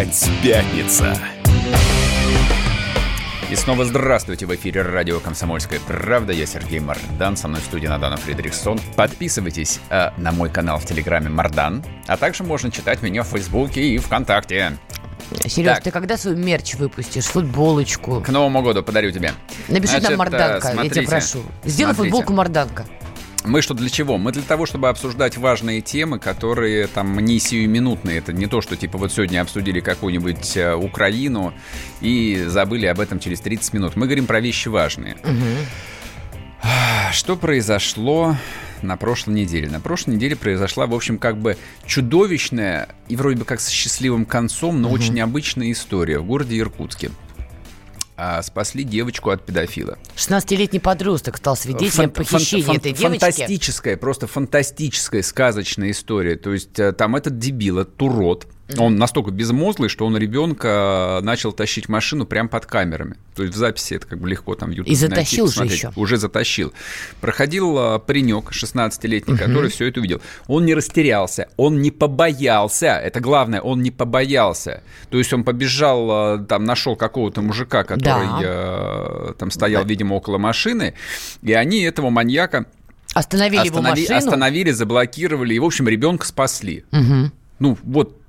Опять пятница. И снова здравствуйте в эфире радио «Комсомольская правда». Я Сергей Мардан, со мной в студии Надана Фредериксон. Подписывайтесь э, на мой канал в Телеграме Мардан, а также можно читать меня в Фейсбуке и ВКонтакте. Сереж, так. ты когда свой мерч выпустишь, футболочку? К Новому году подарю тебе. Напиши Значит, нам Марданка, смотрите, я тебя прошу. Сделай смотрите. футболку Марданка. Мы что для чего? Мы для того, чтобы обсуждать важные темы, которые там не сиюминутные. Это не то, что типа вот сегодня обсудили какую-нибудь э, Украину и забыли об этом через 30 минут. Мы говорим про вещи важные. Угу. Что произошло на прошлой неделе? На прошлой неделе произошла, в общем, как бы чудовищная и вроде бы как с счастливым концом, но угу. очень необычная история в городе Иркутске а, спасли девочку от педофила. 16-летний подросток стал свидетелем фан- похищения фан- этой девочки. Фантастическая, просто фантастическая, сказочная история. То есть э, там этот дебил, этот урод, он настолько безмозглый, что он ребенка начал тащить машину прямо под камерами. То есть в записи это как бы легко там в YouTube И затащил найти, же еще. Уже затащил. Проходил а, паренек 16-летний, угу. который все это увидел. Он не растерялся, он не побоялся. Это главное, он не побоялся. То есть он побежал, а, там нашел какого-то мужика, который да. там стоял, да. видимо, около машины, и они этого маньяка Остановили останови, его машину. Остановили, заблокировали, и, в общем, ребенка спасли. Угу. Ну, вот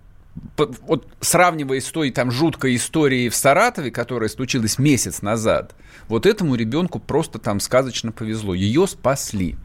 вот сравнивая с той там жуткой историей в Саратове, которая случилась месяц назад, вот этому ребенку просто там сказочно повезло. Ее спасли.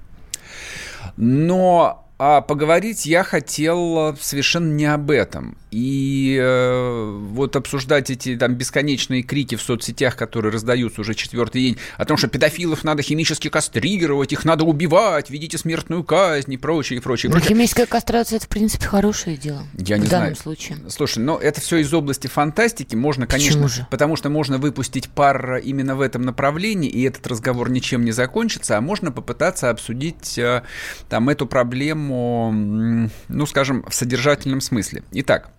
Но а поговорить я хотел э, совершенно не об этом. И э, вот обсуждать эти там бесконечные крики в соцсетях, которые раздаются уже четвертый день, о том, что педофилов надо химически кастрировать, их надо убивать, введите смертную казнь и прочее, и прочее. Но химическая кастрация это, в принципе, хорошее дело. Я не в данном случае. Слушай, но это все из области фантастики. Можно, конечно, Почему же? потому что можно выпустить пар именно в этом направлении, и этот разговор ничем не закончится, а можно попытаться обсудить э, там эту проблему, ну, скажем, в содержательном смысле. Итак,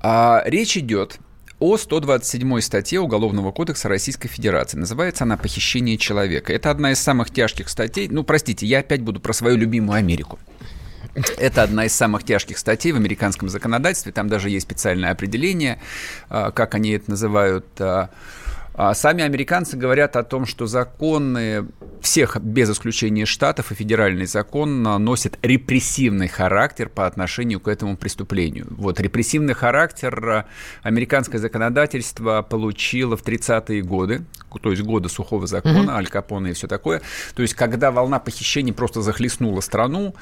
а, речь идет о 127 статье Уголовного кодекса Российской Федерации. Называется она «Похищение человека». Это одна из самых тяжких статей. Ну, простите, я опять буду про свою любимую Америку. Это одна из самых тяжких статей в американском законодательстве. Там даже есть специальное определение, а, как они это называют, а сами американцы говорят о том, что законы всех, без исключения штатов, и федеральный закон носят репрессивный характер по отношению к этому преступлению. Вот репрессивный характер американское законодательство получило в 30-е годы, то есть годы сухого закона, mm-hmm. Аль и все такое. То есть когда волна похищений просто захлестнула страну,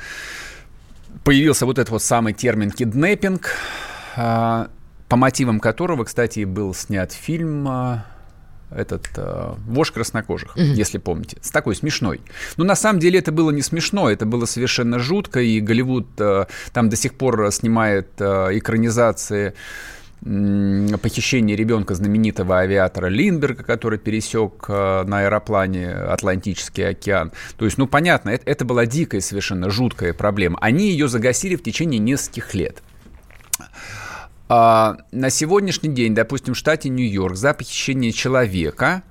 появился вот этот вот самый термин «киднеппинг», а, по мотивам которого, кстати, был снят фильм а, этот э, вож краснокожих, mm-hmm. если помните, с такой смешной. Но на самом деле это было не смешно, это было совершенно жутко, и Голливуд э, там до сих пор снимает э, экранизации похищение ребенка знаменитого авиатора Линдберга, который пересек э, на аэроплане Атлантический океан. То есть, ну, понятно, это, это была дикая, совершенно жуткая проблема. Они ее загасили в течение нескольких лет. А, на сегодняшний день, допустим, в штате Нью-Йорк за похищение человека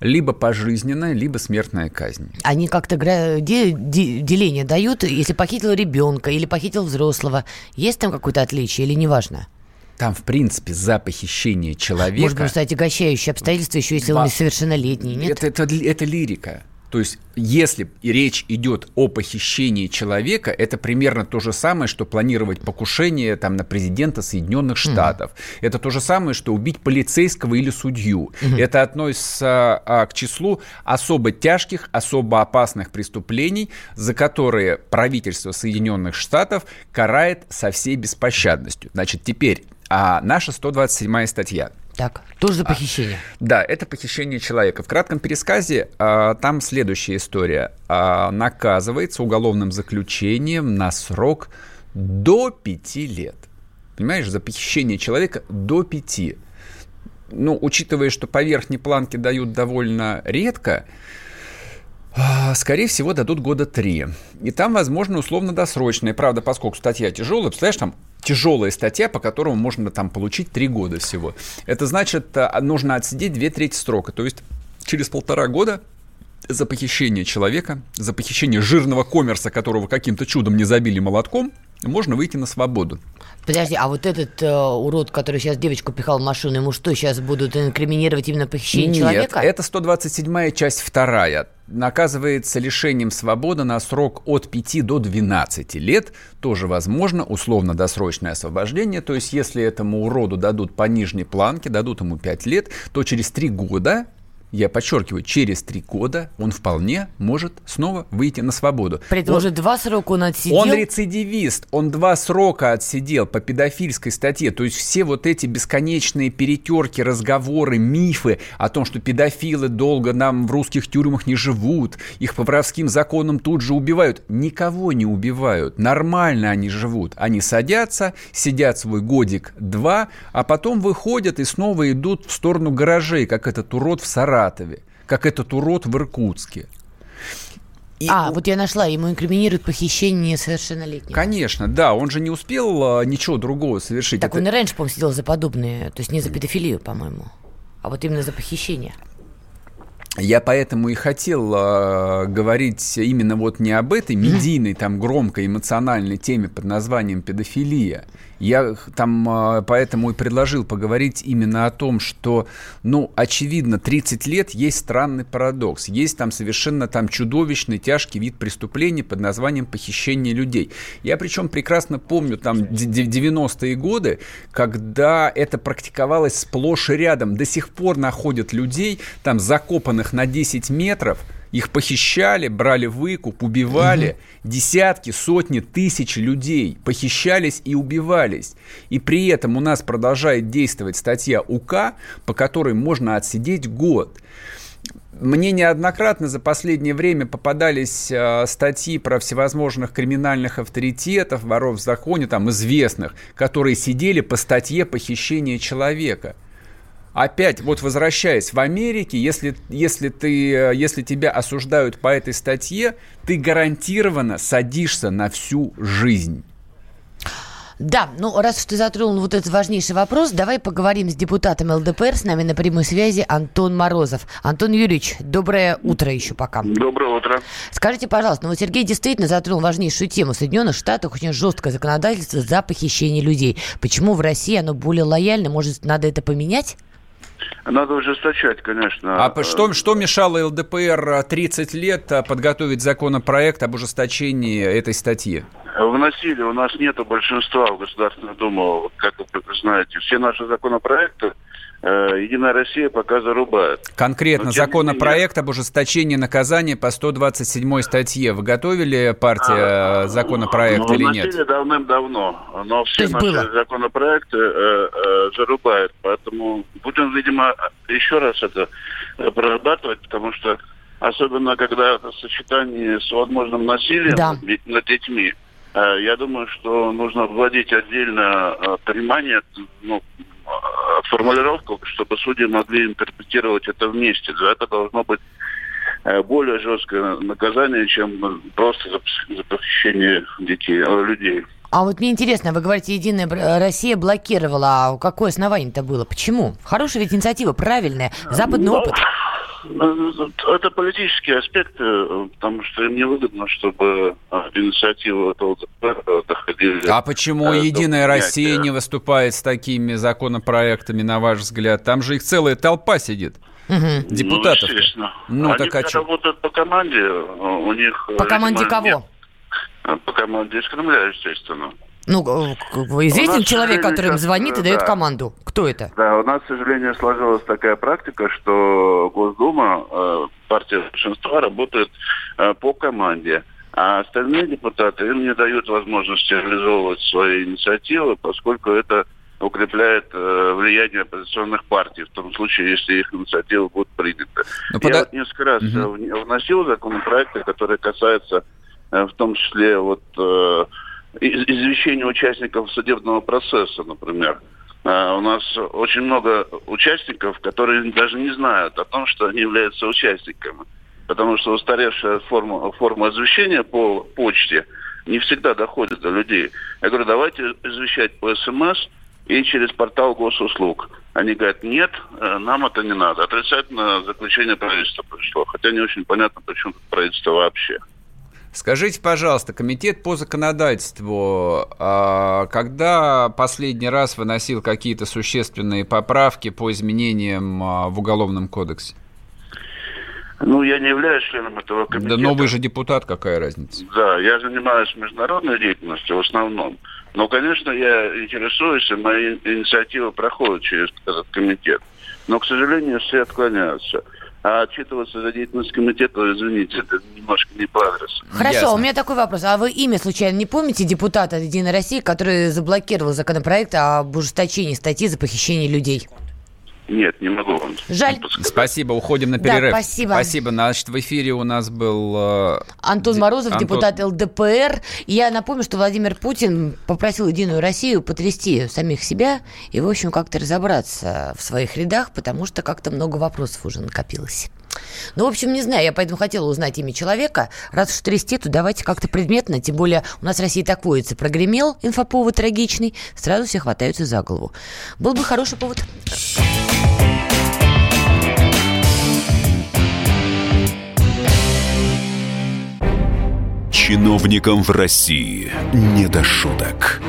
либо пожизненная, либо смертная казнь. Они как-то деление дают, если похитил ребенка или похитил взрослого. Есть там какое-то отличие или неважно? Там, в принципе, за похищение человека... Может быть, кстати, отягощающие обстоятельства, еще если он несовершеннолетний, нет? Это, это, это лирика. То есть, если речь идет о похищении человека, это примерно то же самое, что планировать покушение там, на президента Соединенных Штатов. Mm. Это то же самое, что убить полицейского или судью. Mm-hmm. Это относится а, к числу особо тяжких, особо опасных преступлений, за которые правительство Соединенных Штатов карает со всей беспощадностью. Значит, теперь а наша 127 статья – так, тоже за похищение. А, да, это похищение человека. В кратком пересказе а, там следующая история. А, наказывается уголовным заключением на срок до пяти лет. Понимаешь, за похищение человека до пяти. Ну, учитывая, что по верхней планке дают довольно редко, а, скорее всего, дадут года три. И там, возможно, условно-досрочное. Правда, поскольку статья тяжелая, представляешь, там тяжелая статья, по которому можно там получить три года всего. Это значит, а, нужно отсидеть две трети срока. То есть через полтора года за похищение человека, за похищение жирного коммерса, которого каким-то чудом не забили молотком, можно выйти на свободу. Подожди, а вот этот э, урод, который сейчас девочку пихал в машину, ему что, сейчас будут инкриминировать именно похищение Нет, человека? это 127 часть вторая. Наказывается лишением свободы на срок от 5 до 12 лет. Тоже возможно условно-досрочное освобождение. То есть, если этому уроду дадут по нижней планке, дадут ему 5 лет, то через 3 года я подчеркиваю, через три года он вполне может снова выйти на свободу. При этом он, уже два срока он отсидел. Он рецидивист, он два срока отсидел по педофильской статье. То есть все вот эти бесконечные перетерки, разговоры, мифы о том, что педофилы долго нам в русских тюрьмах не живут, их по воровским законам тут же убивают. Никого не убивают, нормально они живут. Они садятся, сидят свой годик-два, а потом выходят и снова идут в сторону гаражей, как этот урод в Саратове Саратове, как этот урод в Иркутске. И а, вот я нашла, ему инкриминируют похищение несовершеннолетнего. Конечно, да, он же не успел а, ничего другого совершить. Так Это... он и раньше, по-моему, сидел за подобные, то есть не за педофилию, по-моему, а вот именно за похищение. Я поэтому и хотел э, говорить именно вот не об этой медийной, там, громкой, эмоциональной теме под названием педофилия. Я там э, поэтому и предложил поговорить именно о том, что, ну, очевидно, 30 лет есть странный парадокс. Есть там совершенно там чудовищный, тяжкий вид преступления под названием похищение людей. Я причем прекрасно помню там 90-е годы, когда это практиковалось сплошь и рядом. До сих пор находят людей, там, закопанных на 10 метров, их похищали, брали выкуп, убивали. Угу. Десятки, сотни, тысячи людей похищались и убивались. И при этом у нас продолжает действовать статья УК, по которой можно отсидеть год. Мне неоднократно за последнее время попадались э, статьи про всевозможных криминальных авторитетов, воров в законе, там известных, которые сидели по статье похищения человека – опять, вот возвращаясь в Америке, если, если, ты, если тебя осуждают по этой статье, ты гарантированно садишься на всю жизнь. Да, ну раз уж ты затронул вот этот важнейший вопрос, давай поговорим с депутатом ЛДПР. С нами на прямой связи Антон Морозов. Антон Юрьевич, доброе утро еще пока. Доброе утро. Скажите, пожалуйста, ну вот Сергей действительно затронул важнейшую тему. В Соединенных Штатах очень жесткое законодательство за похищение людей. Почему в России оно более лояльно? Может, надо это поменять? Надо ужесточать, конечно. А что, что мешало ЛДПР 30 лет а, подготовить законопроект об ужесточении этой статьи? Вносили. У нас нет большинства в Государственную Думу, как вы знаете. Все наши законопроекты Единая Россия пока зарубает. Конкретно Но, законопроект менее... об ужесточении наказания по 127 статье. Вы готовили партия а, законопроект ну, или нет? давным-давно, но все наши было. законопроекты э, э, зарубают. Поэтому будем, видимо, еще раз это прорабатывать, потому что особенно когда это сочетание с возможным насилием да. над детьми, э, я думаю, что нужно вводить отдельно э, понимание ну, формулировку, чтобы судьи могли интерпретировать это вместе. За это должно быть э, более жесткое наказание, чем просто за, похищение детей, э, людей. А вот мне интересно, вы говорите, Единая Россия блокировала. А какое основание это было? Почему? Хорошая ведь инициатива, правильная. Западный ну, опыт. Это политический аспект, э, потому что им невыгодно, чтобы инициативы этого доходили. А почему Единая Россия не выступает с такими законопроектами, на ваш взгляд? Там же их целая толпа сидит. Угу. Депутатов. Ну, ну Они так а работают по команде, у них... По команде кого? Нет. По команде из Кремля, естественно. Ну, известен человек, который им звонит и дает да. команду. Кто это? Да, у нас, к сожалению, сложилась такая практика, что Госдума, э, партия большинства, работает э, по команде. А остальные депутаты им не дают возможности реализовывать свои инициативы, поскольку это укрепляет э, влияние оппозиционных партий, в том случае, если их инициативы будут приняты. Но ну, Я вот несколько раз угу. вносил законопроекты, которые касаются э, в том числе вот э, извещения участников судебного процесса, например. А, у нас очень много участников, которые даже не знают о том, что они являются участниками. Потому что устаревшая форма, форма извещения по почте не всегда доходит до людей. Я говорю, давайте извещать по СМС и через портал госуслуг. Они говорят, нет, э, нам это не надо. Отрицательное заключение правительства пришло. Хотя не очень понятно, почему правительство вообще. Скажите, пожалуйста, комитет по законодательству, а, когда последний раз выносил какие-то существенные поправки по изменениям а, в Уголовном кодексе? Ну, я не являюсь членом этого комитета. Да, но вы же депутат, какая разница? Да, я занимаюсь международной деятельностью в основном. Но, конечно, я интересуюсь, и мои инициативы проходят через этот комитет. Но, к сожалению, все отклоняются. А отчитываться за деятельность комитета, извините, это немножко не по адресу. Хорошо, Ясно. у меня такой вопрос. А вы имя случайно не помните депутата Единой России, который заблокировал законопроект об ужесточении статьи за похищение людей? Нет, не могу вам Жаль. подсказать. Спасибо, уходим на Да, перерыв. спасибо. Спасибо. Значит, в эфире у нас был... э, Антон Ди- Морозов, Антон- депутат ЛДПР. Я напомню, что Владимир Путин попросил Единую Россию потрясти самих себя и, в общем, как-то разобраться в своих рядах, потому что как-то много вопросов уже накопилось. Ну, в общем, не знаю, я поэтому хотела узнать имя человека. Раз уж трясти, то давайте как-то предметно, тем более у нас в России так водится. Прогремел инфоповод трагичный, сразу все хватаются за голову. Был бы хороший повод. Чиновникам в России не до шуток.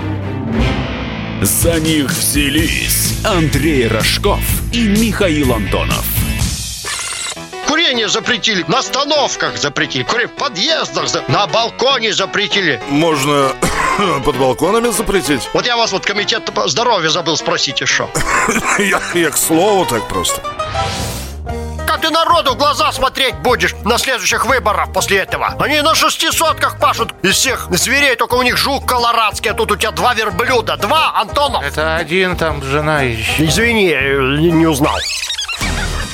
За них взялись Андрей Рожков и Михаил Антонов. Курение запретили, на остановках запретили, курение в подъездах, на балконе запретили. Можно под балконами запретить? Вот я вас вот комитет по здоровью забыл спросить еще. Я, я к слову так просто. Как ты народу в глаза смотреть будешь на следующих выборах после этого? Они на шестисотках пашут из всех зверей, только у них жук колорадский, а тут у тебя два верблюда. Два, Антонов? Это один там жена еще. Извини, не, не узнал.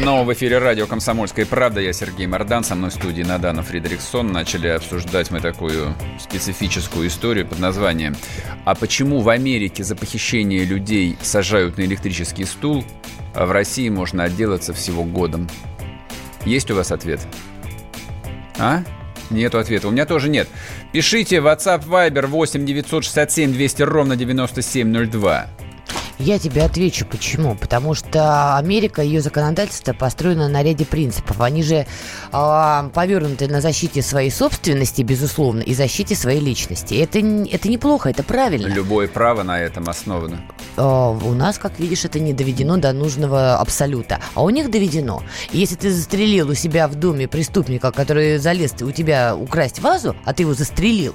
Снова в эфире радио «Комсомольская правда». Я Сергей Мордан, со мной в студии Надана Фридриксон. Начали обсуждать мы такую специфическую историю под названием «А почему в Америке за похищение людей сажают на электрический стул, а в России можно отделаться всего годом?» Есть у вас ответ? А? Нету ответа. У меня тоже нет. Пишите WhatsApp Viber 8 967 200 ровно 9702. Я тебе отвечу, почему. Потому что Америка, ее законодательство построено на ряде принципов. Они же э, повернуты на защите своей собственности, безусловно, и защите своей личности. Это, это неплохо, это правильно. Любое право на этом основано. Э, у нас, как видишь, это не доведено до нужного абсолюта. А у них доведено. Если ты застрелил у себя в доме преступника, который залез у тебя украсть вазу, а ты его застрелил,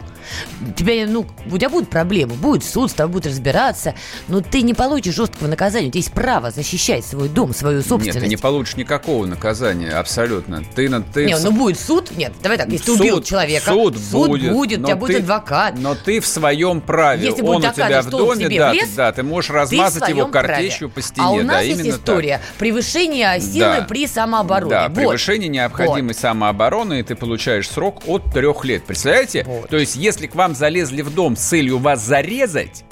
тебя, ну, у тебя будут проблемы, будет суд, с тобой будут разбираться, но ты не получишь жесткого наказания. У тебя есть право защищать свой дом, свою собственность. Нет, ты не получишь никакого наказания, абсолютно. Ты, на- ты Не, в- ну будет суд. Нет, давай так, если ты убил Суд- человека, суд, будет, будет, у тебя будет ты- адвокат. Но ты в своем праве. Если Он у тебя в доме, да, влез, ты, да, ты можешь в размазать его картечью праве. по стене. А у да, нас есть именно так. история превышения силы Да. при самообороне. Да, Вот. превышение необходимой самообороны, и ты получаешь срок от трех лет. Представляете? Вот. То есть, если к вам залезли в дом с целью вас зарезать,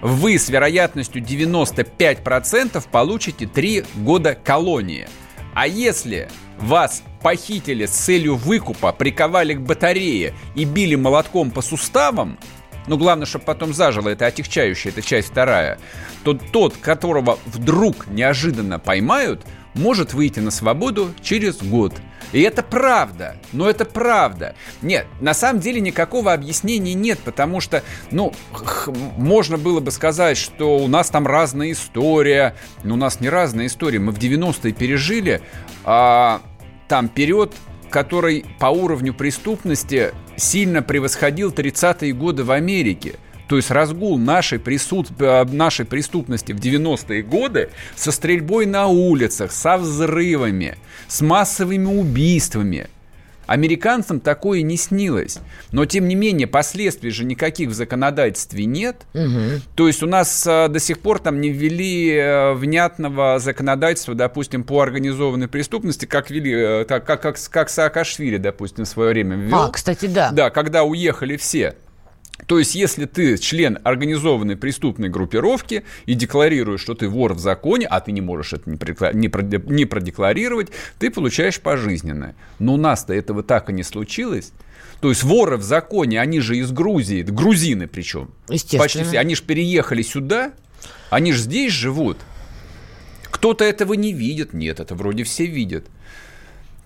вы с вероятностью 95% получите 3 года колонии. А если вас похитили с целью выкупа, приковали к батарее и били молотком по суставам, ну, главное, чтобы потом зажило, это отягчающая, это часть вторая, то тот, которого вдруг неожиданно поймают, может выйти на свободу через год. И это правда. Но это правда. Нет, на самом деле никакого объяснения нет, потому что, ну, можно было бы сказать, что у нас там разная история. Но у нас не разная история. Мы в 90-е пережили а, там период, который по уровню преступности сильно превосходил 30-е годы в Америке. То есть разгул нашей, присут... э, нашей преступности в 90-е годы со стрельбой на улицах, со взрывами, с массовыми убийствами. Американцам такое не снилось. Но, тем не менее, последствий же никаких в законодательстве нет. То есть у нас э, до сих пор там не ввели э, внятного законодательства, допустим, по организованной преступности, как ввели, э, так, как, как, как Саакашвили, допустим, в свое время ввел. А, кстати, да. Да, когда уехали все. То есть, если ты член организованной преступной группировки и декларируешь, что ты вор в законе, а ты не можешь это не продекларировать, ты получаешь пожизненное. Но у нас-то этого так и не случилось. То есть воры в законе, они же из Грузии, грузины причем. Естественно. Почти все. Они же переехали сюда, они же здесь живут. Кто-то этого не видит. Нет, это вроде все видят.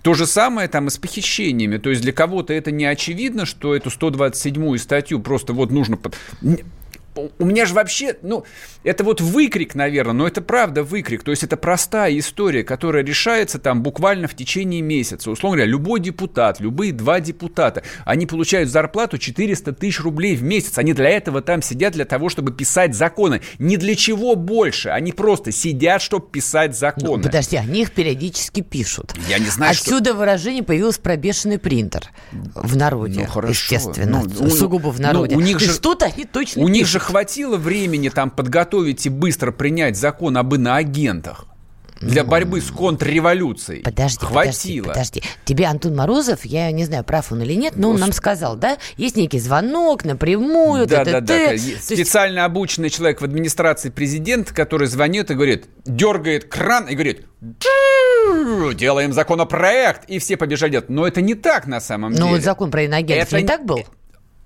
То же самое там и с похищениями. То есть для кого-то это не очевидно, что эту 127-ю статью просто вот нужно... Под у меня же вообще, ну, это вот выкрик, наверное, но это правда выкрик. То есть это простая история, которая решается там буквально в течение месяца. Условно говоря, любой депутат, любые два депутата, они получают зарплату 400 тысяч рублей в месяц. Они для этого там сидят, для того, чтобы писать законы. Ни для чего больше. Они просто сидят, чтобы писать законы. Ну, подожди, они их периодически пишут. Я не знаю, Отсюда что... выражение появилось пробешенный принтер в народе. Ну, хорошо. Естественно. Ну, сугубо в народе. Ну, у них же... Что-то они точно У них же хватило времени там подготовить и быстро принять закон об иноагентах? для борьбы с контрреволюцией. Подожди, Хватило. подожди, подожди. Тебе Антон Морозов, я не знаю, прав он или нет, но он нам сказал, да, есть некий звонок напрямую. Да, да, да. Специально есть... обученный человек в администрации президента, который звонит и говорит, дергает кран и говорит, делаем законопроект, и все побежали. Но это не так на самом деле. Ну, вот закон про иноагентов это не так был?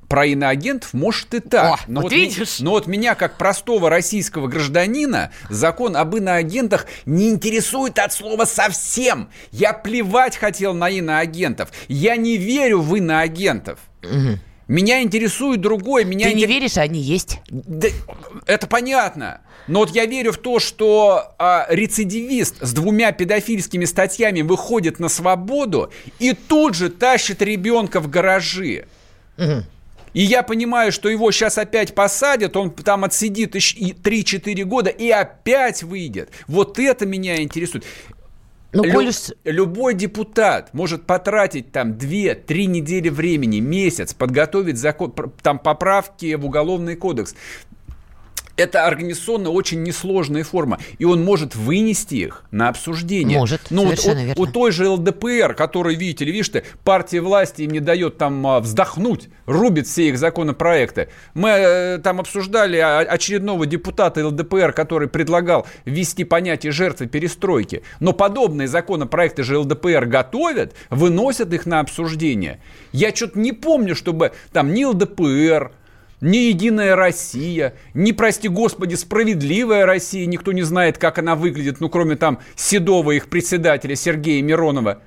Про иноагентов может и так. О, но вот, вот видишь? но вот меня, как простого российского гражданина, закон об иноагентах не интересует от слова совсем. Я плевать хотел на иноагентов. Я не верю в иноагентов. Угу. Меня интересует другое. Меня Ты не веришь, а они есть? Да, это понятно. Но вот я верю в то, что а, рецидивист с двумя педофильскими статьями выходит на свободу и тут же тащит ребенка в гаражи. Угу. И я понимаю, что его сейчас опять посадят, он там отсидит 3-4 года и опять выйдет. Вот это меня интересует. Ну, Лю- коль... Любой депутат может потратить там 2-3 недели времени, месяц, подготовить закон, там поправки в уголовный кодекс это организационно очень несложная форма, и он может вынести их на обсуждение. Может, ну, совершенно вот, верно. У, той же ЛДПР, который, видите ли, видишь ты, партия власти им не дает там а, вздохнуть, рубит все их законопроекты. Мы э, там обсуждали очередного депутата ЛДПР, который предлагал ввести понятие жертвы перестройки. Но подобные законопроекты же ЛДПР готовят, выносят их на обсуждение. Я что-то не помню, чтобы там ни ЛДПР, ни Единая Россия, ни, прости господи, Справедливая Россия, никто не знает, как она выглядит, ну, кроме там Седова, их председателя Сергея Миронова.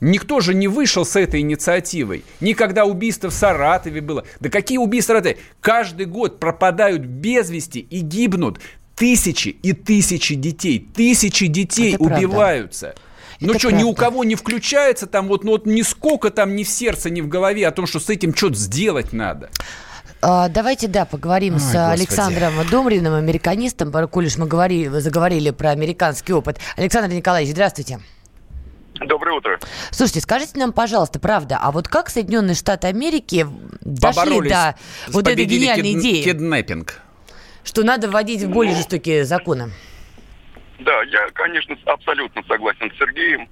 Никто же не вышел с этой инициативой. Никогда убийство в Саратове было. Да какие убийства Саратове? Каждый год пропадают без вести и гибнут тысячи и тысячи детей. Тысячи детей Это убиваются. Правда. Ну что, ни у кого не включается там вот, ну вот нисколько там ни в сердце, ни в голове о том, что с этим что-то сделать надо. А, давайте, да, поговорим Ой, с Господи. Александром Домриным, американистом. Коль мы говорили, заговорили про американский опыт. Александр Николаевич, здравствуйте. Доброе утро. Слушайте, скажите нам, пожалуйста, правда, а вот как Соединенные Штаты Америки дошли до вот этой гениальной кид... идеи? Киднеппинг. Что надо вводить более жестокие законы. Да, я, конечно, абсолютно согласен с Сергеем.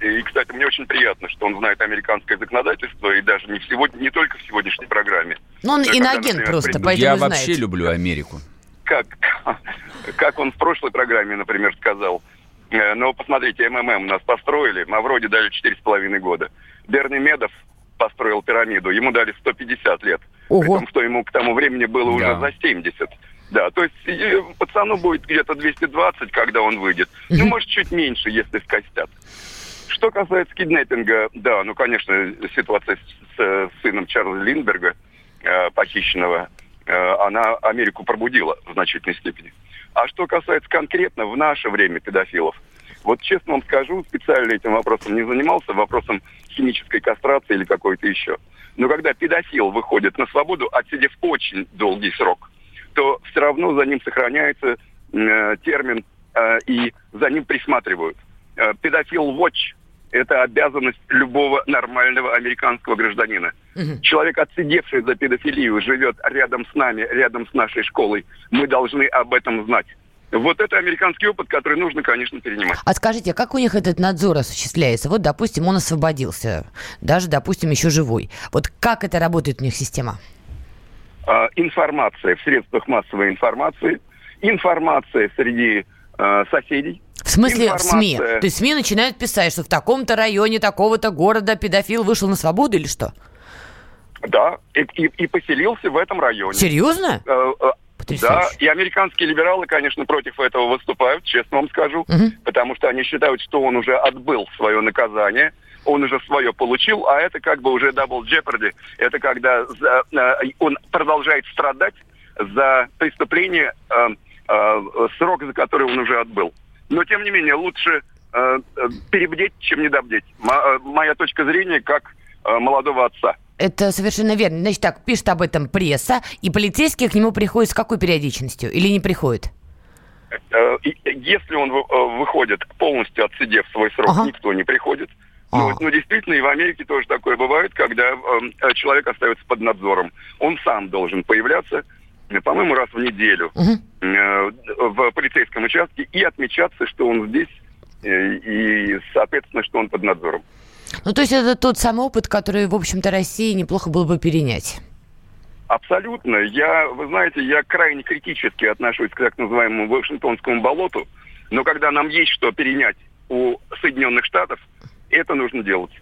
И, кстати, мне очень приятно, что он знает американское законодательство, и даже не, в сегодня, не только в сегодняшней программе. Ну, он иногент просто, поэтому Я вообще люблю Америку. Как, как он в прошлой программе, например, сказал. Э, ну, посмотрите, МММ нас построили, Мавроди дали 4,5 года. Берни Медов построил пирамиду, ему дали 150 лет. Ого. При том, что ему к тому времени было да. уже за 70. Да, то есть пацану будет где-то 220, когда он выйдет. Ну, может, чуть меньше, если скостят. Что касается киднеппинга, да, ну, конечно, ситуация с, с сыном Чарльза Линдберга, э, похищенного, э, она Америку пробудила в значительной степени. А что касается конкретно в наше время педофилов, вот честно вам скажу, специально этим вопросом не занимался, вопросом химической кастрации или какой-то еще. Но когда педофил выходит на свободу, отсидев очень долгий срок, то все равно за ним сохраняется э, термин э, и за ним присматривают. Э, педофил-watch это обязанность любого нормального американского гражданина. Угу. Человек, отсидевший за педофилию, живет рядом с нами, рядом с нашей школой. Мы должны об этом знать. Вот это американский опыт, который нужно, конечно, перенимать. А скажите, а как у них этот надзор осуществляется? Вот, допустим, он освободился, даже, допустим, еще живой. Вот как это работает у них система? э, информация в средствах массовой информации, информация среди э, соседей. В смысле в СМИ? Информация. То есть СМИ начинают писать, что в таком-то районе такого-то города педофил вышел на свободу или что? Да, и, и- и поселился в этом районе. Серьезно? Э, э, Да, и американские либералы, конечно, против этого выступают, честно вам скажу, Мгм. потому что они считают, что он уже отбыл свое наказание, он уже свое получил, а это как бы уже double jeopardy. Это когда за- э, он продолжает страдать за преступление, э, э, срок за который он уже отбыл. Но, тем не менее, лучше э, э, перебдеть, чем недобдеть. Мо- э, моя точка зрения как э, молодого отца. Это совершенно верно. Значит так, пишет об этом пресса, и полицейские к нему приходят с какой периодичностью? Или не приходят? Э, Если он вы- выходит полностью отсидев свой срок, Ага. никто не приходит. Ну, ну, действительно, и в Америке тоже такое бывает, когда э, человек остается под надзором. Он сам должен появляться, по-моему, раз в неделю э, в полицейском участке и отмечаться, что он здесь, э, и, соответственно, что он под надзором. Ну, то есть это тот самый опыт, который, в общем-то, России неплохо было бы перенять. Абсолютно. Я, вы знаете, я крайне критически отношусь к так называемому Вашингтонскому болоту, но когда нам есть что перенять у Соединенных Штатов, это нужно делать.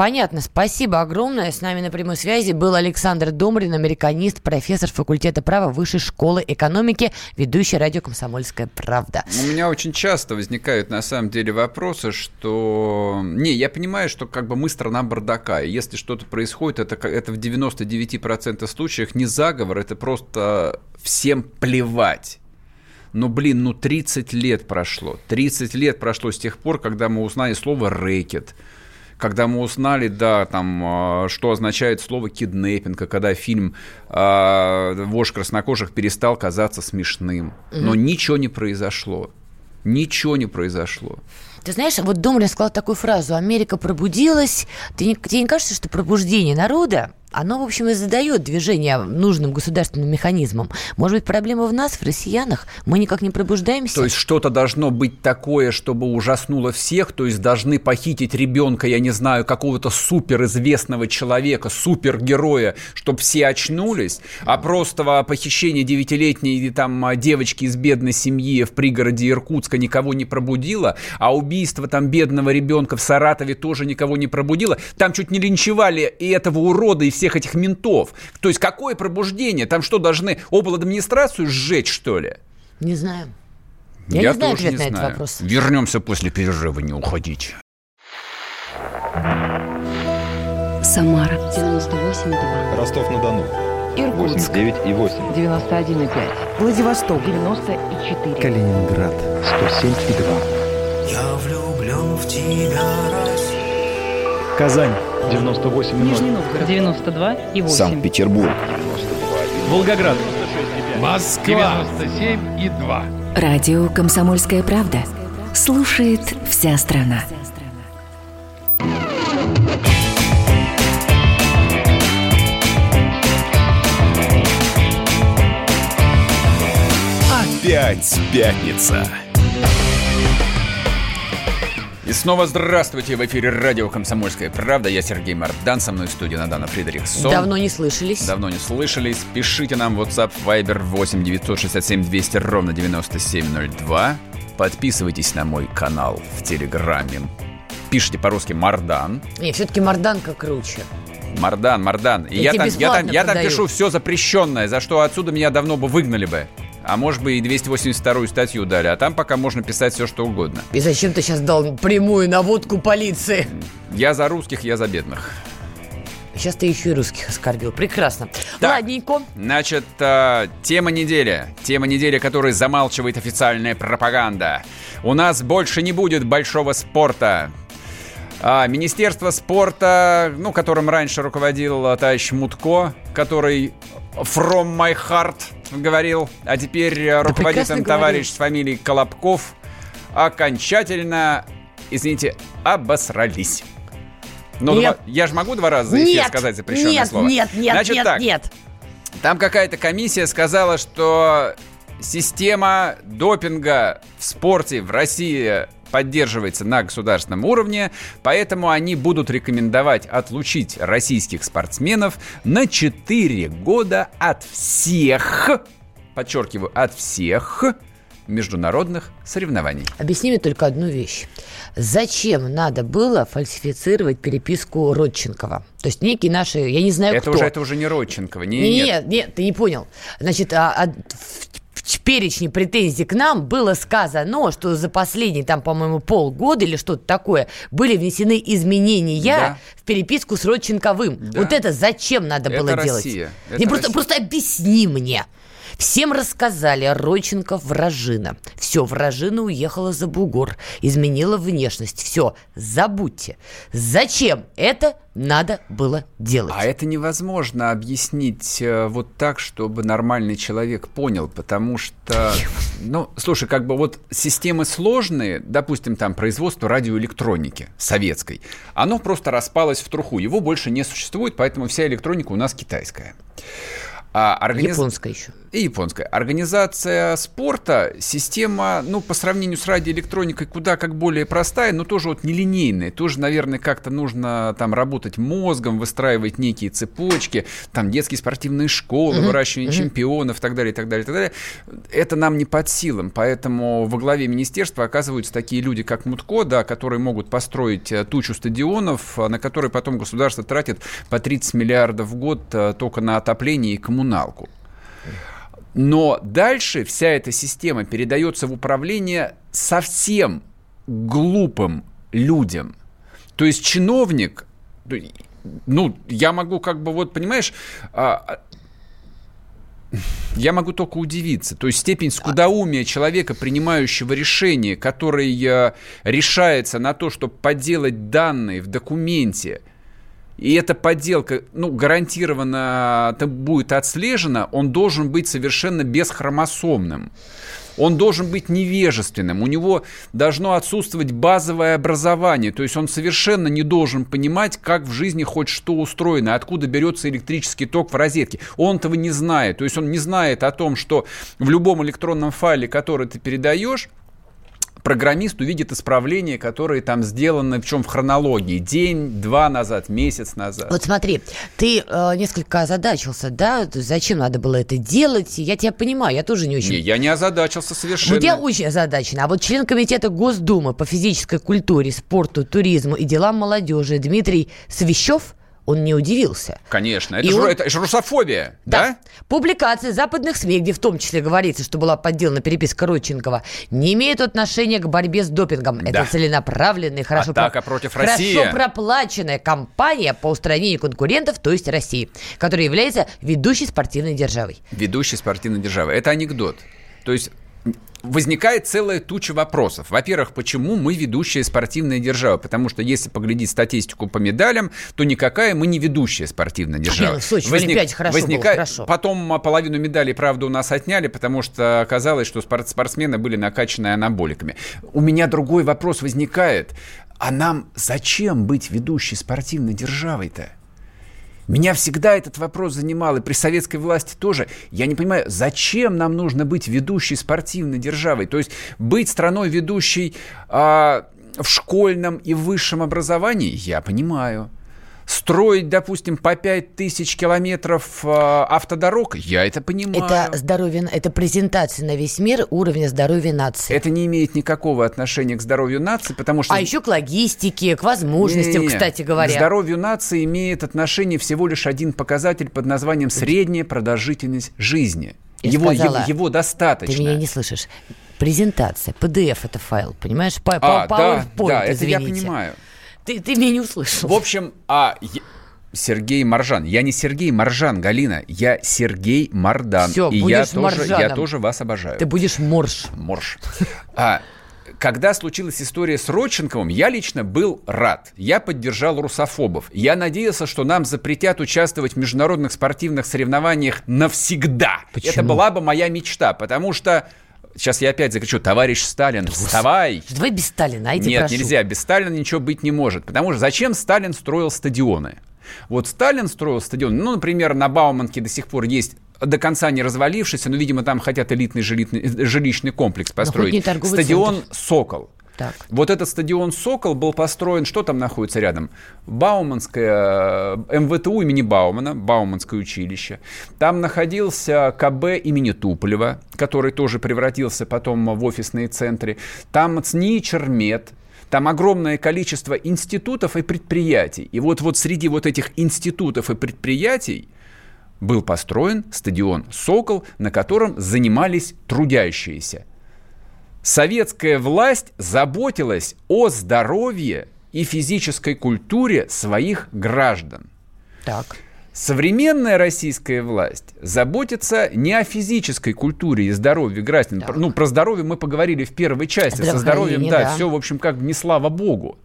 Понятно, спасибо огромное. С нами на прямой связи был Александр Домрин, американист, профессор факультета права Высшей школы экономики, ведущий радио «Комсомольская правда». У меня очень часто возникают на самом деле вопросы, что... Не, я понимаю, что как бы мы страна бардака, и если что-то происходит, это, это в 99% случаев не заговор, это просто всем плевать. Но, блин, ну 30 лет прошло. 30 лет прошло с тех пор, когда мы узнали слово «рэкет», когда мы узнали, да, там, а, что означает слово киднеппинг, и когда фильм а, «Вождь краснокожих» перестал казаться смешным. Но ничего не произошло. Ничего не произошло. Ты знаешь, вот Домрин сказал такую фразу «Америка пробудилась». Ты не- тебе не кажется, что пробуждение народа, оно, в общем, и задает движение нужным государственным механизмам? Может быть, проблема в нас, в россиянах? Мы никак не пробуждаемся? То есть что-то должно быть такое, чтобы ужаснуло всех, то есть должны похитить ребенка, я не знаю, какого-то суперизвестного человека, супергероя, чтобы все очнулись, а просто похищение девятилетней там девочки из бедной семьи в пригороде Иркутска никого не пробудило, а убийство там бедного ребенка в Саратове тоже никого не пробудило. Там чуть не линчевали и этого урода, и всех этих ментов. То есть какое пробуждение? Там что, должны администрацию сжечь, что ли? Не знаю. Я, не знаю ответ на этот знаю. вопрос. Вернемся после перерыва, не уходите. Самара 98,2. Ростов-на-Дону. Иркутск 89 и 8. 91,5. Владивосток 94. Калининград. 107 и 2. Я влюблен в тебя, Россия. Казань. 98 и 0. Нижний Новгород 92 и 8. Санкт-Петербург. Волгоград. Москва. 97 и 2. Радио «Комсомольская правда». Слушает вся страна. Опять пятница. И снова здравствуйте в эфире радио «Комсомольская правда». Я Сергей Мардан, со мной в студии Надана Фридрихсон. Давно не слышались. Давно не слышались. Пишите нам WhatsApp Viber 8 967 200 ровно 9702. Подписывайтесь на мой канал в Телеграме. Пишите по-русски Мардан. Не, все-таки Марданка круче. Мардан, Мардан. И Я там, я, там, я там пишу все запрещенное, за что отсюда меня давно бы выгнали бы. А может бы и 282 статью дали. А там пока можно писать все, что угодно. И зачем ты сейчас дал прямую наводку полиции? Я за русских, я за бедных. Сейчас ты еще и русских оскорбил. Прекрасно. Так. Ладненько. Значит, э, тема недели. Тема недели, которую замалчивает официальная пропаганда. У нас больше не будет большого спорта. А, Министерство спорта, ну, которым раньше руководил э, товарищ Мутко, который from my heart говорил, а теперь э, руководит прекрасно им товарищ с фамилией Колобков, окончательно, извините, обосрались. Ну, Нет. два- я же могу два раза за эфир Нет, сказать запрещенное нет, слово? нет, нет, Значит нет, так, нет. там какая-то комиссия сказала, что система допинга в спорте в России поддерживается на государственном уровне, поэтому они будут рекомендовать отлучить российских спортсменов на 4 года от всех, подчеркиваю, от всех международных соревнований. Объясни мне только одну вещь. Зачем надо было фальсифицировать переписку Родченкова? То есть некие наши, я не знаю Это кто. уже, это уже не Родченкова. Не, нет, нет. нет, ты не понял. Значит, а- а в, перечне претензий к нам было сказано, что за последние, там, по-моему, полгода или что-то такое были внесены изменения Да. в переписку с Родченковым. Да. Вот это зачем надо Это было Россия. делать? Это Не, просто, Россия. просто объясни мне. Всем рассказали, Родченков вражина. Все, вражина уехала за бугор, изменила внешность. Все, забудьте. Зачем это надо было делать? А это невозможно объяснить э, вот так, чтобы нормальный человек понял, потому что, ну, слушай, как бы вот системы сложные, допустим, там производство радиоэлектроники советской, оно просто распалось в труху, его больше не существует, поэтому вся электроника у нас китайская. А организ- Японская еще. И японская. Организация спорта, система, ну, по сравнению с радиоэлектроникой, куда как более простая, но тоже вот нелинейная. Тоже, наверное, как-то нужно там работать мозгом, выстраивать некие цепочки, там детские спортивные школы, Мгм, выращивание мгм. чемпионов и так далее, и так далее, и так далее. Это нам не под силам, поэтому во главе министерства оказываются такие люди, как Мутко, да, которые могут построить э, тучу стадионов, а, на которые потом государство тратит по 30 миллиардов в год э, только на отопление и коммуналку. Но дальше вся эта система передается в управление совсем глупым людям. То есть чиновник, ну, я могу как бы вот, понимаешь, а, я могу только удивиться. То есть степень скудоумия человека, принимающего решение, который э, решается на то, чтобы подделать данные в документе, и эта подделка, ну, гарантированно будет отслежена, он должен быть совершенно бесхромосомным. Он должен быть невежественным, у него должно отсутствовать базовое образование, то есть он совершенно не должен понимать, как в жизни хоть что устроено, откуда берется электрический ток в розетке. Он этого не знает, то есть он не знает о том, что в любом электронном файле, который ты передаешь, программист увидит исправления, которые там сделаны, причем в хронологии, день, два назад, месяц назад. Вот смотри, ты э, несколько озадачился, да? Зачем надо было это делать? Я тебя понимаю, я тоже не очень... Не, я не озадачился совершенно. Вот я очень озадачена. А вот член комитета Госдумы по физической культуре, спорту, туризму и делам молодежи Дмитрий Свящев, он не удивился. Конечно, это, И же, он- это же русофобия, да? Публикации западных СМИ, где в том числе говорится, что была подделана переписка Родченкова, не имеют отношения к борьбе с допингом. Да. Это целенаправленная, хорошо, Атака против хорошо России. проплаченная кампания по устранению конкурентов, то есть России, которая является ведущей спортивной державой. Ведущей спортивной державы. Это анекдот. То есть возникает целая туча вопросов. Во-первых, почему мы ведущая спортивная держава? Потому что если поглядеть статистику по медалям, то никакая мы не ведущая спортивная держава. Ну в Сочи в Олимпиаде хорошо было, хорошо. Потом а, половину медалей, правда, у нас отняли, потому что оказалось, что спорт- спортсмены были накачаны анаболиками. У меня другой вопрос возникает. А нам зачем быть ведущей спортивной державой-то? Меня всегда этот вопрос занимал, и при советской власти тоже. Я не понимаю, зачем нам нужно быть ведущей спортивной державой? То есть быть страной ведущей а, в школьном и высшем образовании, я понимаю. Строить, допустим, по 5 тысяч километров а, автодорог, я это понимаю. Это здоровье, это презентация на весь мир уровня здоровья нации. Это не имеет никакого отношения к здоровью нации, потому что... А еще к логистике, к возможностям, Не-не-не. кстати К говоря. здоровью нации имеет отношение всего лишь один показатель под названием средняя продолжительность жизни. Я Его, сказала, его, его достаточно. Ты меня не слышишь. Презентация, PDF это файл, понимаешь? По, А, по- да, PowerPoint, да, это я извините. понимаю. Ты, ты меня не услышал. В общем, а я- Сергей Маржан. Я не Сергей Маржан, Галина. Я Сергей Мардан. Всё, и я тоже, я тоже вас обожаю. Ты будешь морж. Морж. А, когда случилась история с Родченковым, я лично был рад. Я поддержал русофобов. Я надеялся, что нам запретят участвовать в международных спортивных соревнованиях навсегда. Почему? Это была бы моя мечта, потому что... Сейчас я опять закричу, товарищ Сталин, вставай! Давай без Сталина, айди Нет, прошу. нельзя, без Сталина ничего быть не может. Потому что зачем Сталин строил стадионы? Вот Сталин строил стадион, ну, например, на Бауманке до сих пор есть до конца не развалившийся, но, видимо, там хотят элитный жилитный- жилищный комплекс построить. Стадион центр. «Сокол». Так. Вот этот стадион «Сокол» был построен, что там находится рядом? Бауманское, э, МВТУ имени Баумана, Бауманское училище. Там находился КБ имени Туполева, который тоже превратился потом в офисные центры. Там ЦНИ Чермет, там огромное количество институтов и предприятий. И вот, вот среди вот этих институтов и предприятий был построен стадион «Сокол», на котором занимались трудящиеся. Советская власть заботилась о здоровье и физической культуре своих граждан. Так. Современная российская власть заботится не о физической культуре и здоровье граждан. Так. Ну, про здоровье мы поговорили в первой части. Со здоровьем, да, да. все, в общем, как бы не слава богу.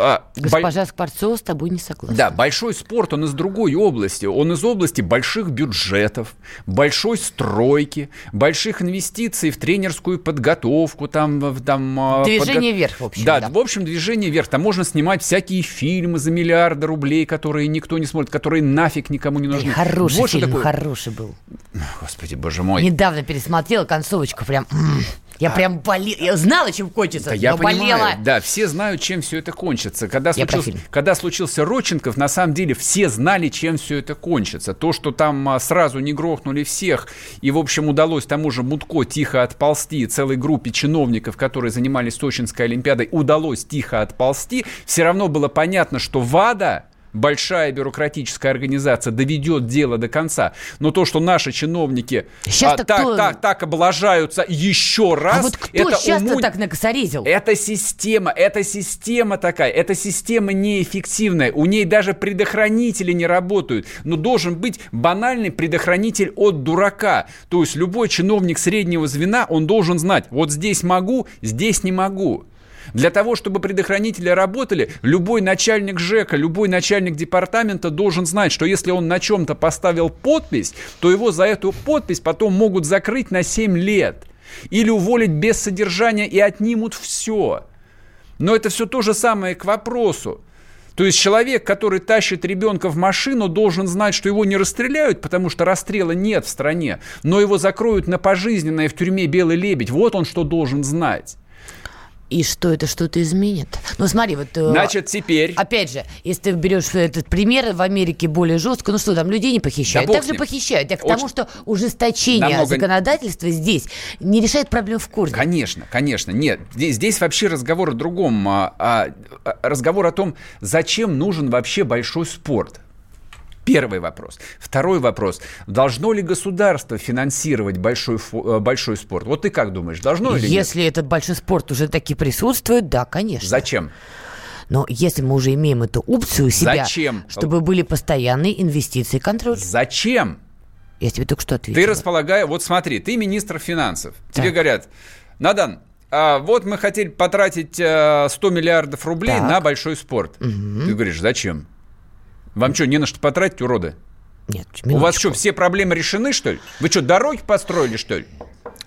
А, Госпожа Скворцова с тобой не согласна. да, большой спорт, он из другой области. Он из области больших бюджетов, большой стройки, больших инвестиций в тренерскую подготовку. Там, там, а, Движение подго- вверх, в общем, Да, да. в общем, движение вверх. Там можно снимать всякие фильмы за миллиарды рублей, которые никто не смотрит, которые нафиг никому не нужны. Хороший Вот фильм, такое. хороший был. Господи, боже мой. Недавно пересмотрела концовочку, прям... Я прям болела. Я знала, чем кончится, А. Да, я но понимаю. болела. Да, все знают, чем все это кончится. Когда фильм. когда случился Родченков, на самом деле все знали, чем все это кончится. То, что там а, сразу не грохнули всех, и, в общем, удалось тому же Мутко тихо отползти, целой группе чиновников, которые занимались Сочинской Олимпиадой, удалось тихо отползти, все равно было понятно, что ВАДА большая бюрократическая организация доведет дело до конца. Но то, что наши чиновники а, так, кто- так, так облажаются еще раз, А вот кто это сейчас-то уму- так накосорезил? это система, это система такая, эта система неэффективная, у ней даже предохранители не работают. Но должен быть банальный предохранитель от дурака. То есть любой чиновник среднего звена, он должен знать, вот здесь могу, здесь не могу. Для того, чтобы предохранители работали, любой начальник ЖЭКа, любой начальник департамента должен знать, что если он на чем-то поставил подпись, то его за эту подпись потом могут закрыть на 7 лет. Или уволить без содержания и отнимут все. Но это все то же самое к вопросу. То есть человек, который тащит ребенка в машину, должен знать, что его не расстреляют, потому что расстрела нет в стране, но его закроют на пожизненное в тюрьме «Белый лебедь». Вот он что должен знать. И что это что-то изменит? Ну смотри, вот... э, Значит, теперь... Опять же, если ты берешь этот пример, в Америке более жестко, ну что, там людей не похищают. Да так же похищают. Я к Очень- тому, что ужесточение Намного- законодательства здесь не решает проблем в корне. Конечно, конечно. Нет, здесь, здесь вообще разговор о другом. а, а, а, разговор о том, зачем нужен вообще большой спорт. Первый вопрос. Второй вопрос. Должно ли государство финансировать большой, э, большой спорт? Вот ты как думаешь, должно или нет? Если этот большой спорт уже таки присутствует, да, конечно. Зачем? Но если мы уже имеем эту опцию у себя, Зачем? чтобы были постоянные инвестиции и контроль. Зачем? Я тебе только что ответила. Ты располагаешь... Вот смотри, ты министр финансов. Тебе Так. говорят, Надан, а вот мы хотели потратить э, 100 миллиардов рублей Так. на большой спорт. Ты говоришь, зачем? Вам что, не на что потратить, уроды? Нет, У вас минуточку. что, все проблемы решены, что ли? Вы что, дороги построили, что ли?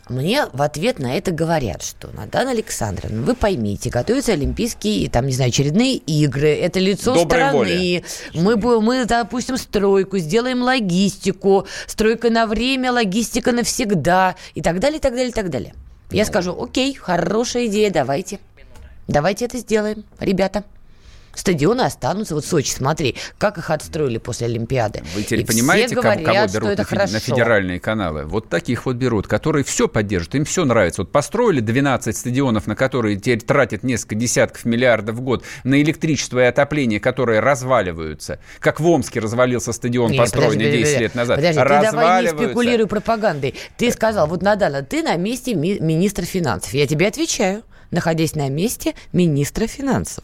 Мне в ответ на это говорят, что Надана Александровна, вы поймите, готовятся Олимпийские, там, не знаю, очередные игры, это лицо Доброй страны. воли. Мы, будем- мы запустим стройку, сделаем логистику, стройка на время, логистика навсегда, и так далее, и так далее, и так далее. Я скажу, окей, хорошая идея, давайте. Давайте это сделаем, ребята. Стадионы останутся. Вот Сочи, смотри, как их отстроили после Олимпиады. Вы теперь И понимаете, кого, говорят, кого берут на, хорошо. на федеральные каналы? Вот таких вот берут, которые все поддерживают, им все нравится. Вот построили 12 стадионов, на которые теперь тратят несколько десятков миллиардов в год на электричество и отопление, которые разваливаются. Как в Омске развалился стадион, Не, построенный подожди, 10 подожди, лет назад. Подожди, ты давай не спекулируй пропагандой. Ты сказал, вот, Надана, ты на месте ми- министра финансов. Я тебе отвечаю, находясь на месте министра финансов.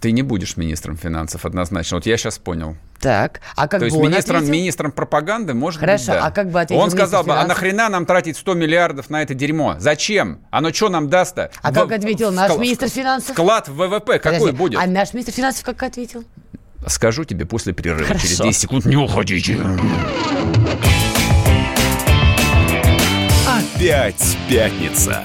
Ты не будешь министром финансов однозначно. Вот я сейчас понял. Так, а как То есть бы он министром, ответил? министром пропаганды может Хорошо, быть, да. а как бы ответил Он сказал бы, а нахрена нам тратить 100 миллиардов на это дерьмо? Зачем? Оно что нам даст-то? А В- как ответил наш вкл- министр финансов? Вклад в ВВП какой Подожди, будет? А наш министр финансов как ответил? Скажу тебе после перерыва. Хорошо. Через 10 секунд не уходите. Опять пятница.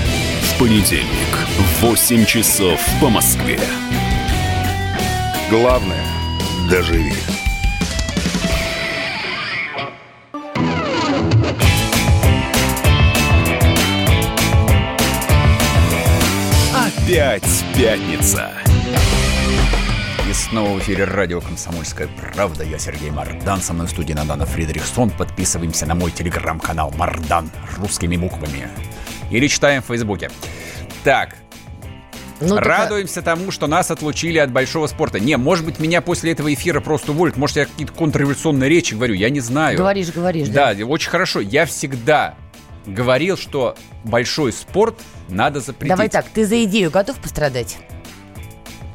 Понедельник в 8 часов по Москве. Главное – доживи. Опять пятница. И снова в эфире радио «Комсомольская правда». Я Сергей Мардан, со мной в студии Надана Фридрихсон. Подписываемся на мой телеграм-канал «Мардан» русскими буквами. Или читаем в Фейсбуке. Так, Ну, так, а- Радуемся тому, что нас отлучили от большого спорта. Не, может быть, меня после этого эфира просто уволят. Может, я какие-то контрреволюционные речи говорю, я не знаю. Говоришь, говоришь, да. Да, очень хорошо. Я всегда говорил, что большой спорт надо запретить. Давай так, ты за идею готов пострадать?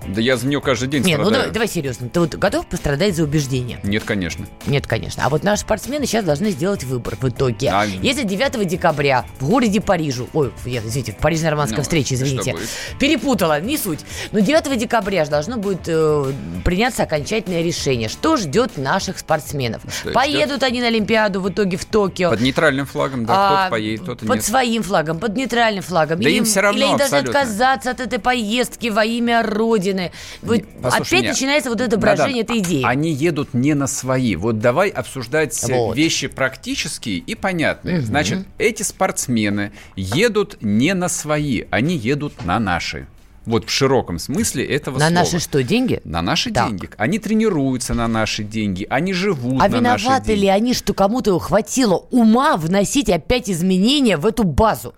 Да я за нее каждый день Не, ну страдаю. давай, давай серьезно. Ты вот готов пострадать за убеждение? Нет, конечно. Нет, конечно. А вот наши спортсмены сейчас должны сделать выбор в итоге. А- Если 9 декабря в городе Парижу, ой, нет, извините, в Париж-Нормандской Ну, встрече, извините, перепутала, не суть. Но 9 декабря же должно будет э, приняться окончательное решение, что ждет наших спортсменов. Что Поедут они на Олимпиаду в итоге в Токио. Под нейтральным флагом, да, А, кто-то поедет, кто-то под нет. своим флагом, под нейтральным флагом. Да или, им всё равно или они должны абсолютно. отказаться от этой поездки во имя Родины. Вот Послушай опять меня, начинается вот это брожение этой идеи. а- Они едут не на свои. Вот давай обсуждать э, Вот. вещи практические и понятные. Значит, эти спортсмены едут не на свои, они едут на наши. Вот в широком смысле этого На слова. наши что, деньги? На наши Так. деньги. Они тренируются на наши деньги, они живут А на наши виноваты деньги. ли они, что кому-то хватило ума вносить опять изменения в эту базу?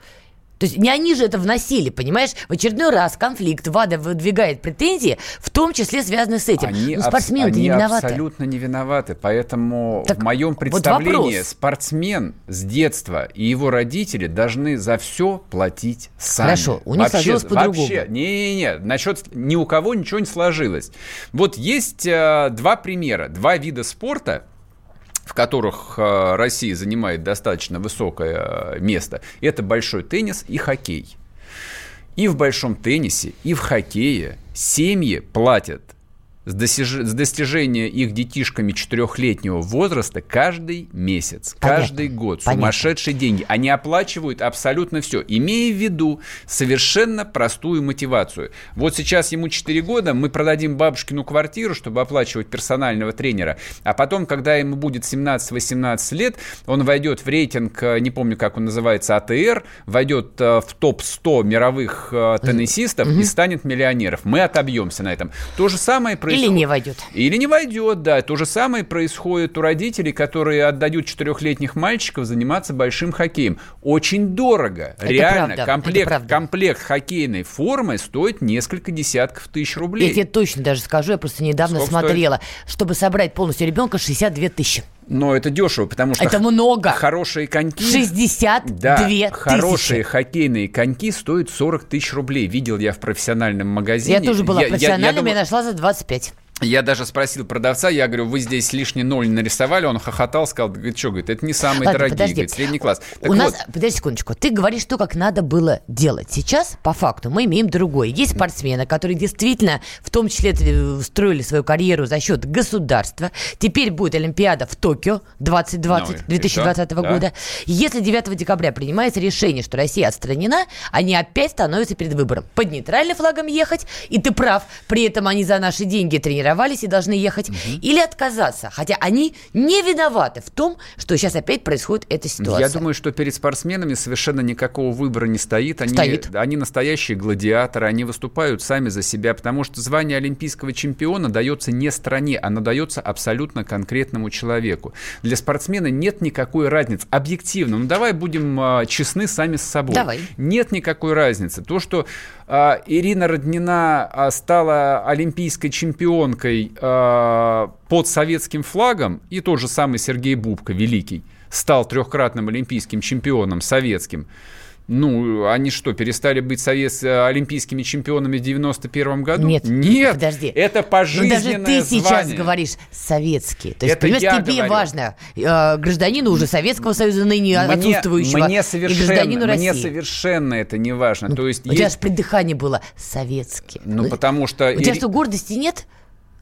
То есть не они же это вносили, понимаешь? В очередной раз конфликт ВАДА выдвигает претензии, в том числе связанные с этим. Они, ну, спортсмены они не виноваты. абсолютно не виноваты. Поэтому Так в моем вот представлении вопрос. спортсмен с детства и его родители должны за все платить сами. Хорошо, у них Вообще- сложилось по-другому. Вообще, не-не-не, насчет ни у кого ничего не сложилось. Вот есть э, два примера, два вида спорта, в которых э, Россия занимает достаточно высокое э, место. Это большой теннис и хоккей. И в большом теннисе, и в хоккее семьи платят с, достиж- с достижения их детишками четырехлетнего возраста каждый месяц, Понятно. каждый год. Понятно. Сумасшедшие деньги. Они оплачивают абсолютно все, имея в виду совершенно простую мотивацию. Вот сейчас ему 4 года, мы продадим бабушкину квартиру, чтобы оплачивать персонального тренера, а потом, когда ему будет 17-18 лет, он войдет в рейтинг, э, не помню, как он называется, АТР, войдет э, в топ-100 мировых э, теннисистов и станет миллионером. Мы отобьемся на этом. То же самое происходит... Или не войдет. Или не войдет, да. То же самое происходит у родителей, которые отдают четырехлетних мальчиков заниматься большим хоккеем. Очень дорого. Это Реально. правда, это комплект, правда. комплект хоккейной формы стоит несколько десятков тысяч Я рублей. тебе точно даже скажу, я просто недавно Сколько смотрела, чтобы собрать полностью ребенка 62 тысячи. Но это дешево, потому что Это много. хорошие коньки... 62 Да, тысячи. хорошие хоккейные коньки стоят 40 тысяч рублей. Видел я в профессиональном магазине. Я тоже была Я- я- я профессиональным, я, нашла за 25. Я даже спросил продавца, я говорю, вы здесь лишний ноль нарисовали, он хохотал, сказал, говорит, что, говорит, это не самые Ладно, дорогие, подожди. говорит, средний класс. Так У нас, вот, подожди секундочку, ты говоришь то, как надо было делать. Сейчас, по факту, мы имеем другое. Есть спортсмены, которые действительно, в том числе, э, строили свою карьеру за счет государства. Теперь будет Олимпиада в Токио 2020, Ну, и 2020 что? Да. года. Если 9 декабря принимается решение, что Россия отстранена, они опять становятся перед выбором. Под нейтральным флагом ехать, и ты прав, при этом они за наши деньги тренировались и должны ехать, или отказаться. Хотя они не виноваты в том, что сейчас опять происходит эта ситуация. я думаю, что перед спортсменами совершенно никакого выбора не стоит. Они, Стоит. они настоящие гладиаторы, они выступают сами за себя, потому что звание олимпийского чемпиона дается не стране, оно дается абсолютно конкретному человеку. Для спортсмена нет никакой разницы. Объективно, ну давай будем а, честны сами с собой. Давай. Нет никакой разницы. То, что Ирина Роднина а, стала олимпийской чемпионкой а, под советским флагом, и тот же самый Сергей Бубка, великий, стал трехкратным олимпийским чемпионом советским, Ну, они что, перестали быть совет... э, олимпийскими чемпионами в 91 году? Нет, Нет, подожди. это Ну, пожизненное даже ты сейчас звание. говоришь советские. То есть, Это понимаешь, тебе говорю. важно э, гражданину уже Советского Союза ныне Мне, отсутствующего мне и совершенно, гражданину мне России. совершенно это не важно. То есть У тебя есть- же придыхание было советские. Ну, потому что... У тебя и- что, гордости нет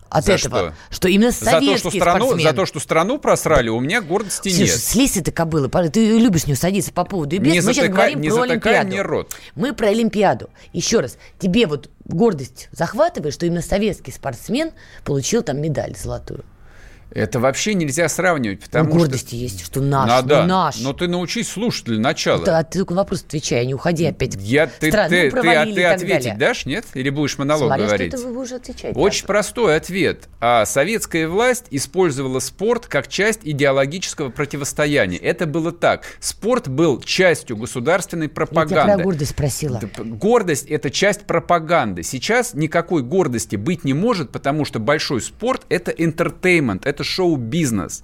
от За этого? что? именно за то, советские что страну, спортсмены. за то, что страну просрали, у меня гордости Слушай, нет. слезь кобылы, пожалуйста. ты любишь с нее садиться по поводу и без. Не Мы сейчас затыкай- говорим не про затыкай Олимпиаду. мне рот. Мы про Олимпиаду. Еще раз, тебе вот гордость захватывает, что именно советский спортсмен получил там медаль золотую. Это вообще нельзя сравнивать, потому Ну, гордости что... есть, что наш, Надо. ну, наш. Но ты научись слушать для начала. Да, ты только на вопрос отвечай, не уходи опять. Я, ты, Страну ты, ты, а ты ответить далее. дашь, нет? Или будешь монолог Смотря, говорить? что вы уже отвечаете. Очень простой ответ. А советская власть использовала спорт как часть идеологического противостояния. Это было так. Спорт был частью государственной Я тебя пропаганды. про гордость спросила. Да, Гордость – это часть пропаганды. Сейчас никакой гордости быть не может, потому что большой спорт – это entertainment, это шоу-бизнес.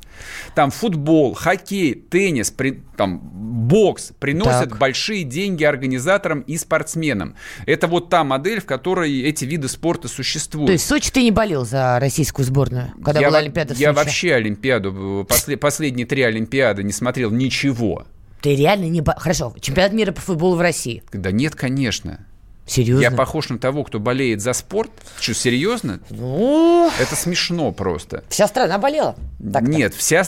Там футбол, хоккей, теннис, при- там, бокс приносят Так. большие деньги организаторам и спортсменам. Это вот та модель, в которой эти виды спорта существуют. То есть в Сочи ты не болел за российскую сборную, когда я была Олимпиада в Я Сочи? вообще Олимпиаду, после- последние три Олимпиады не смотрел ничего. Ты реально не... Хорошо, чемпионат мира по футболу в России. Да нет, конечно. Серьезно? Я похож на того, кто болеет за спорт? Что, серьезно? Ну, Это смешно просто. вся страна болела. Так-то. Нет, вся,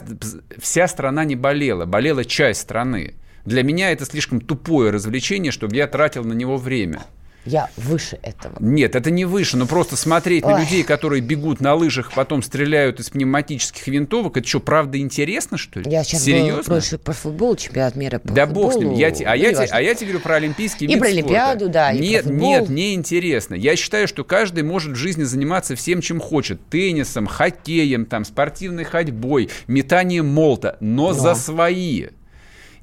вся страна не болела, болела часть страны. Для меня это слишком тупое развлечение, чтобы я тратил на него время. Я выше этого. Нет, это не выше, но просто смотреть на Ой. людей, которые бегут на лыжах, потом стреляют из пневматических винтовок, это что, правда интересно, что ли? Я сейчас Серьезно? больше про футбол, чемпионат мира по Да футболу. бог с ним. Я, те- а, Ну, я, те- а я тебе говорю про олимпийский И про спорта. Олимпиаду, да, и про Нет, футбол. нет, не интересно. Я считаю, что каждый может в жизни заниматься всем, чем хочет. Теннисом, хоккеем, там, спортивной ходьбой, метанием молота, но, Но. за свои.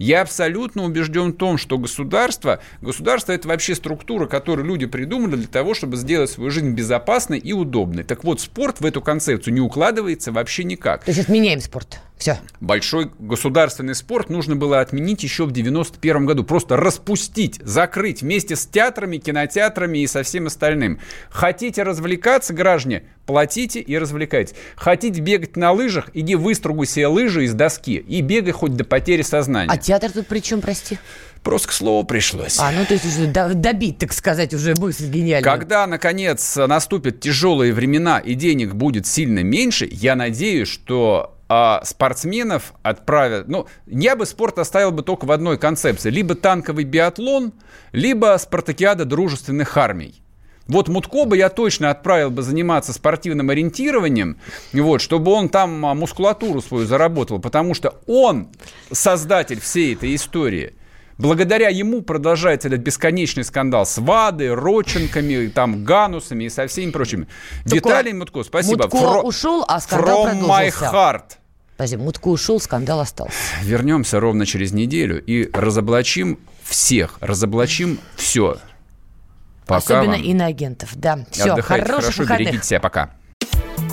Я абсолютно убежден в том, что государство, государство это вообще структура, которую люди придумали для того, чтобы сделать свою жизнь безопасной и удобной. Так вот, спорт в эту концепцию не укладывается вообще никак. То есть отменяем спорт. Все. Большой государственный спорт нужно было отменить еще в 91 году. Просто распустить, закрыть вместе с театрами, кинотеатрами и со всем остальным. Хотите развлекаться, граждане, платите и развлекайтесь. Хотите бегать на лыжах, иди выстругай себе лыжи из доски и бегай хоть до потери сознания. А театр тут при чем, прости? Просто к слову пришлось. А, ну то есть уже до- добить, так сказать, уже мысль гениальную. Когда, наконец, наступят тяжелые времена и денег будет сильно меньше, я надеюсь, что а, спортсменов отправят... Ну, я бы спорт оставил бы только в одной концепции. Либо танковый биатлон, либо спартакиада дружественных армий. Вот Мутко бы я точно отправил бы заниматься спортивным ориентированием, вот, чтобы он там а, мускулатуру свою заработал, потому что он создатель всей этой истории. Благодаря ему продолжается этот бесконечный скандал с ВАДой, Родченками, там, Ганусами и со всеми прочими. Так Виталий Мутко, спасибо. Мутко Фро- ушел, а скандал From my продолжился. heart. Подожди, Мутко ушел, скандал остался. Вернемся ровно через неделю и разоблачим всех, разоблачим все. Пока Особенно вам. иноагентов. Да, все, Отдыхайте хороших хорошо, выходных. берегите себя, пока.